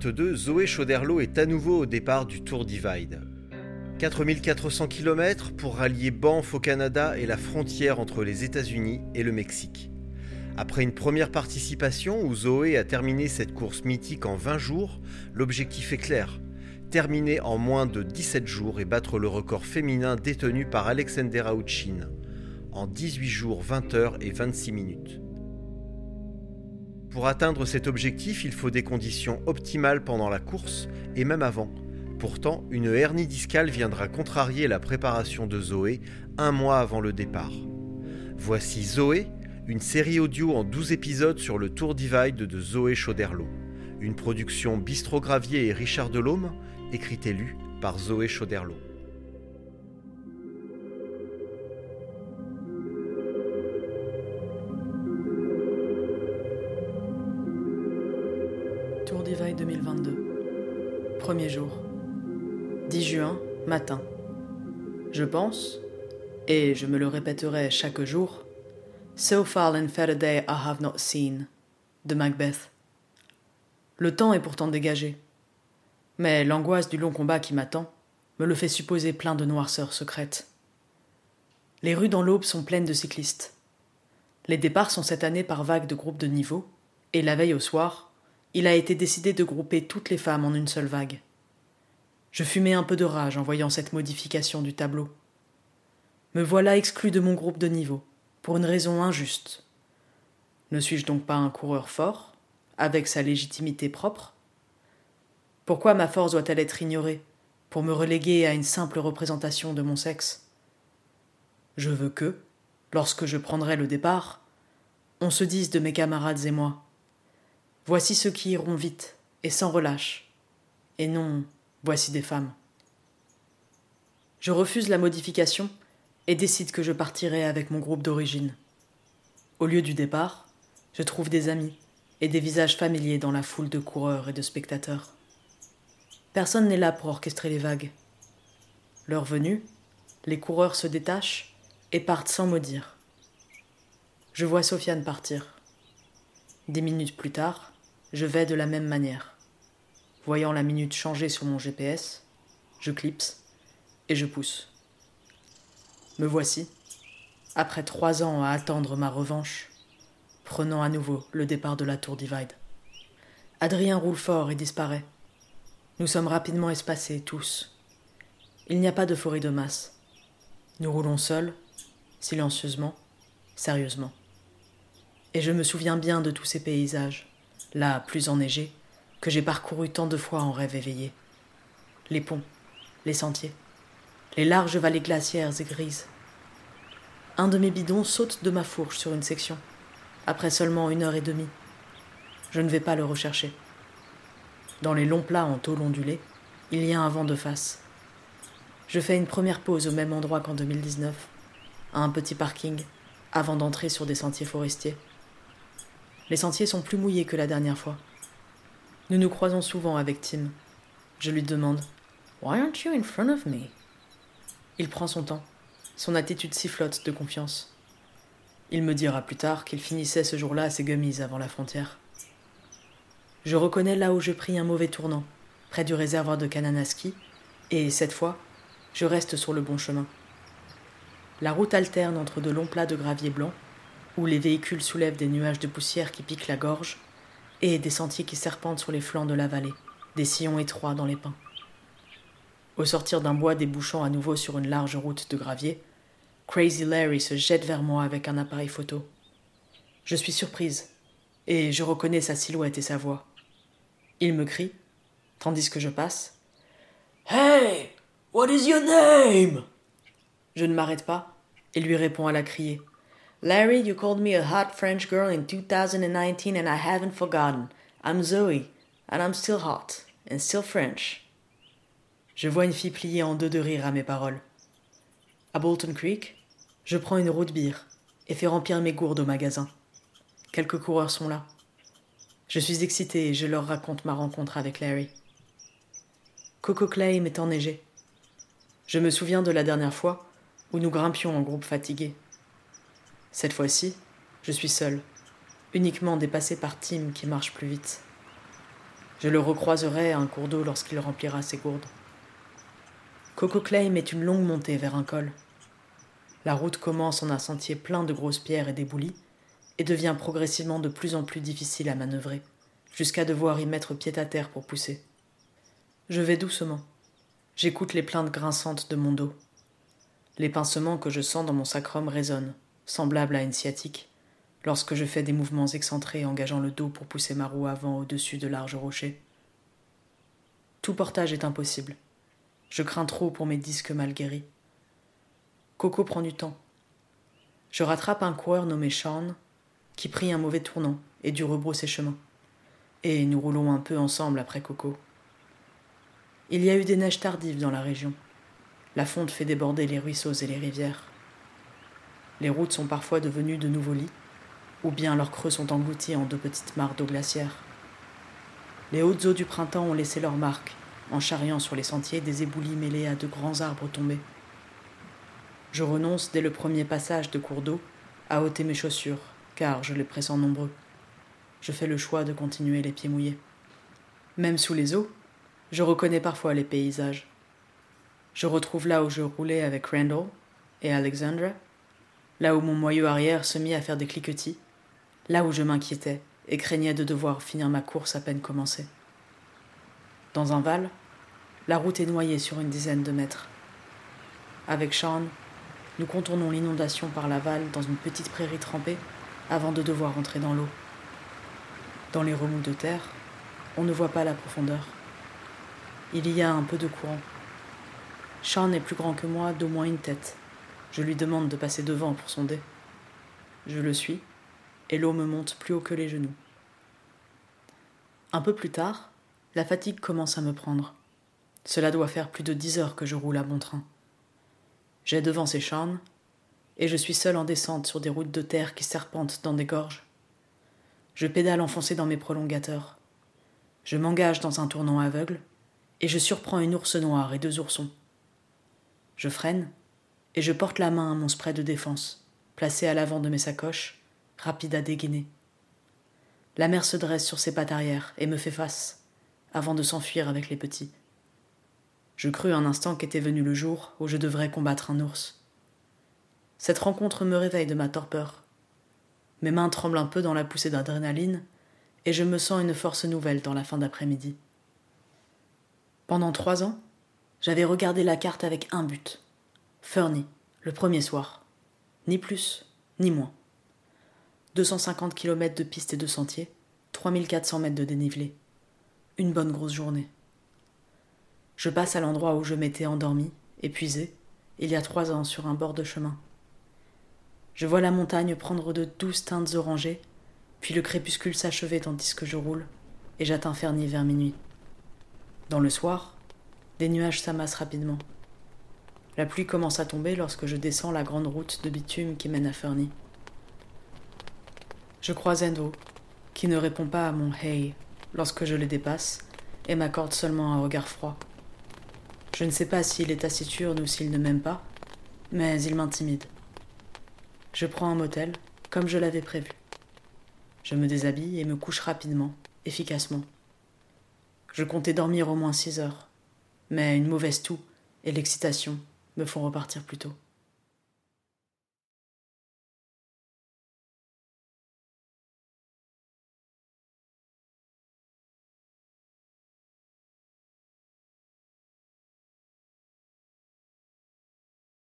juin 2022, Zoé Chauderlot est à nouveau au départ du Tour Divide. 4400 km pour rallier Banff au Canada et la frontière entre les États-Unis et le Mexique. Après une première participation où Zoé a terminé cette course mythique en 20 jours, l'objectif est clair terminer en moins de 17 jours et battre le record féminin détenu par Alexandra Outchin en 18 jours, 20 heures et 26 minutes. Pour atteindre cet objectif, il faut des conditions optimales pendant la course et même avant. Pourtant, une hernie discale viendra contrarier la préparation de Zoé un mois avant le départ. Voici Zoé, une série audio en 12 épisodes sur le Tour Divide de Zoé Chauderlot. Une production Bistro Gravier et Richard Delhomme, écrite et lue par Zoé Chauderlot. Tour Divide 2022. Premier jour. 10 juin, matin. Je pense, et je me le répéterai chaque jour, So far and fair day I have not seen, de Macbeth. Le temps est pourtant dégagé. Mais l'angoisse du long combat qui m'attend me le fait supposer plein de noirceurs secrètes. Les rues dans l'aube sont pleines de cyclistes. Les départs sont cette année par vagues de groupes de niveau, et la veille au soir, il a été décidé de grouper toutes les femmes en une seule vague. Je fumais un peu de rage en voyant cette modification du tableau. Me voilà exclu de mon groupe de niveau, pour une raison injuste. Ne suis-je donc pas un coureur fort, avec sa légitimité propre? Pourquoi ma force doit-elle être ignorée, pour me reléguer à une simple représentation de mon sexe? Je veux que, lorsque je prendrai le départ, on se dise de mes camarades et moi Voici ceux qui iront vite et sans relâche. Et non, voici des femmes. Je refuse la modification et décide que je partirai avec mon groupe d'origine. Au lieu du départ, je trouve des amis et des visages familiers dans la foule de coureurs et de spectateurs. Personne n'est là pour orchestrer les vagues. Leur venue, les coureurs se détachent et partent sans me dire. Je vois Sofiane partir. Dix minutes plus tard, je vais de la même manière. Voyant la minute changer sur mon GPS, je clipse et je pousse. Me voici, après trois ans à attendre ma revanche, prenant à nouveau le départ de la tour Divide. Adrien roule fort et disparaît. Nous sommes rapidement espacés, tous. Il n'y a pas de forêt de masse. Nous roulons seuls, silencieusement, sérieusement. Et je me souviens bien de tous ces paysages là plus enneigé, que j'ai parcouru tant de fois en rêve éveillé. Les ponts, les sentiers, les larges vallées glaciaires et grises. Un de mes bidons saute de ma fourche sur une section, après seulement une heure et demie. Je ne vais pas le rechercher. Dans les longs plats en tôle ondulée, il y a un vent de face. Je fais une première pause au même endroit qu'en 2019, à un petit parking, avant d'entrer sur des sentiers forestiers. Les sentiers sont plus mouillés que la dernière fois. Nous nous croisons souvent avec Tim. Je lui demande Why aren't you in front of me? Il prend son temps. Son attitude sifflote de confiance. Il me dira plus tard qu'il finissait ce jour-là à ses gummies avant la frontière. Je reconnais là où je pris un mauvais tournant, près du réservoir de Kananaski, et cette fois, je reste sur le bon chemin. La route alterne entre de longs plats de gravier blanc où les véhicules soulèvent des nuages de poussière qui piquent la gorge, et des sentiers qui serpentent sur les flancs de la vallée, des sillons étroits dans les pins. Au sortir d'un bois débouchant à nouveau sur une large route de gravier, Crazy Larry se jette vers moi avec un appareil photo. Je suis surprise, et je reconnais sa silhouette et sa voix. Il me crie, tandis que je passe. Hey! What is your name? Je ne m'arrête pas et lui réponds à la criée. Larry, you called me a hot French girl in 2019 and I haven't forgotten. I'm Zoe, and I'm still hot, and still French. Je vois une fille pliée en deux de rire à mes paroles. À Bolton Creek, je prends une route bière et fais remplir mes gourdes au magasin. Quelques coureurs sont là. Je suis excitée et je leur raconte ma rencontre avec Larry. Coco Clay m'est enneigé. Je me souviens de la dernière fois où nous grimpions en groupe fatigué. Cette fois-ci, je suis seul, uniquement dépassé par Tim qui marche plus vite. Je le recroiserai à un cours d'eau lorsqu'il remplira ses gourdes. Coco Claim est une longue montée vers un col. La route commence en un sentier plein de grosses pierres et d'éboulis et devient progressivement de plus en plus difficile à manœuvrer, jusqu'à devoir y mettre pied à terre pour pousser. Je vais doucement. J'écoute les plaintes grinçantes de mon dos. Les pincements que je sens dans mon sacrum résonnent, semblables à une sciatique, lorsque je fais des mouvements excentrés engageant le dos pour pousser ma roue avant au-dessus de larges rochers. Tout portage est impossible. Je crains trop pour mes disques mal guéris. Coco prend du temps. Je rattrape un coureur nommé Sean, qui prit un mauvais tournant et dut rebrousser chemin. Et nous roulons un peu ensemble après Coco. Il y a eu des neiges tardives dans la région. La fonte fait déborder les ruisseaux et les rivières. Les routes sont parfois devenues de nouveaux lits, ou bien leurs creux sont engloutis en de petites mares d'eau glaciaire. Les hautes eaux du printemps ont laissé leurs marques, en charriant sur les sentiers des éboulis mêlés à de grands arbres tombés. Je renonce dès le premier passage de cours d'eau à ôter mes chaussures, car je les pressens nombreux. Je fais le choix de continuer les pieds mouillés. Même sous les eaux, je reconnais parfois les paysages. Je retrouve là où je roulais avec Randall et Alexandra, là où mon moyeu arrière se mit à faire des cliquetis, là où je m'inquiétais et craignais de devoir finir ma course à peine commencée. Dans un val, la route est noyée sur une dizaine de mètres. Avec Sean, nous contournons l'inondation par la Val dans une petite prairie trempée avant de devoir entrer dans l'eau. Dans les remous de terre, on ne voit pas la profondeur. Il y a un peu de courant. Sean est plus grand que moi d'au moins une tête. Je lui demande de passer devant pour sonder. Je le suis, et l'eau me monte plus haut que les genoux. Un peu plus tard, la fatigue commence à me prendre. Cela doit faire plus de dix heures que je roule à bon train. J'ai devancé Sean, et je suis seul en descente sur des routes de terre qui serpentent dans des gorges. Je pédale enfoncé dans mes prolongateurs. Je m'engage dans un tournant aveugle, et je surprends une ours noire et deux oursons. Je freine, et je porte la main à mon spray de défense, placé à l'avant de mes sacoches, rapide à dégainer. La mère se dresse sur ses pattes arrière et me fait face avant de s'enfuir avec les petits. Je crus un instant qu'était venu le jour où je devrais combattre un ours. Cette rencontre me réveille de ma torpeur. Mes mains tremblent un peu dans la poussée d'adrénaline, et je me sens une force nouvelle dans la fin d'après-midi. Pendant trois ans, j'avais regardé la carte avec un but. Fernie, le premier soir. Ni plus, ni moins. 250 km de pistes et de sentiers, 3400 mètres de dénivelé une bonne grosse journée. Je passe à l'endroit où je m'étais endormi, épuisé, il y a trois ans sur un bord de chemin. Je vois la montagne prendre de douces teintes orangées, puis le crépuscule s'achever tandis que je roule, et j'atteins Ferny vers minuit. Dans le soir, des nuages s'amassent rapidement. La pluie commence à tomber lorsque je descends la grande route de bitume qui mène à Ferny. Je croise Endo, qui ne répond pas à mon hey lorsque je le dépasse et m'accorde seulement un regard froid. Je ne sais pas s'il est taciturne ou s'il ne m'aime pas, mais il m'intimide. Je prends un motel, comme je l'avais prévu. Je me déshabille et me couche rapidement, efficacement. Je comptais dormir au moins six heures, mais une mauvaise toux et l'excitation me font repartir plus tôt.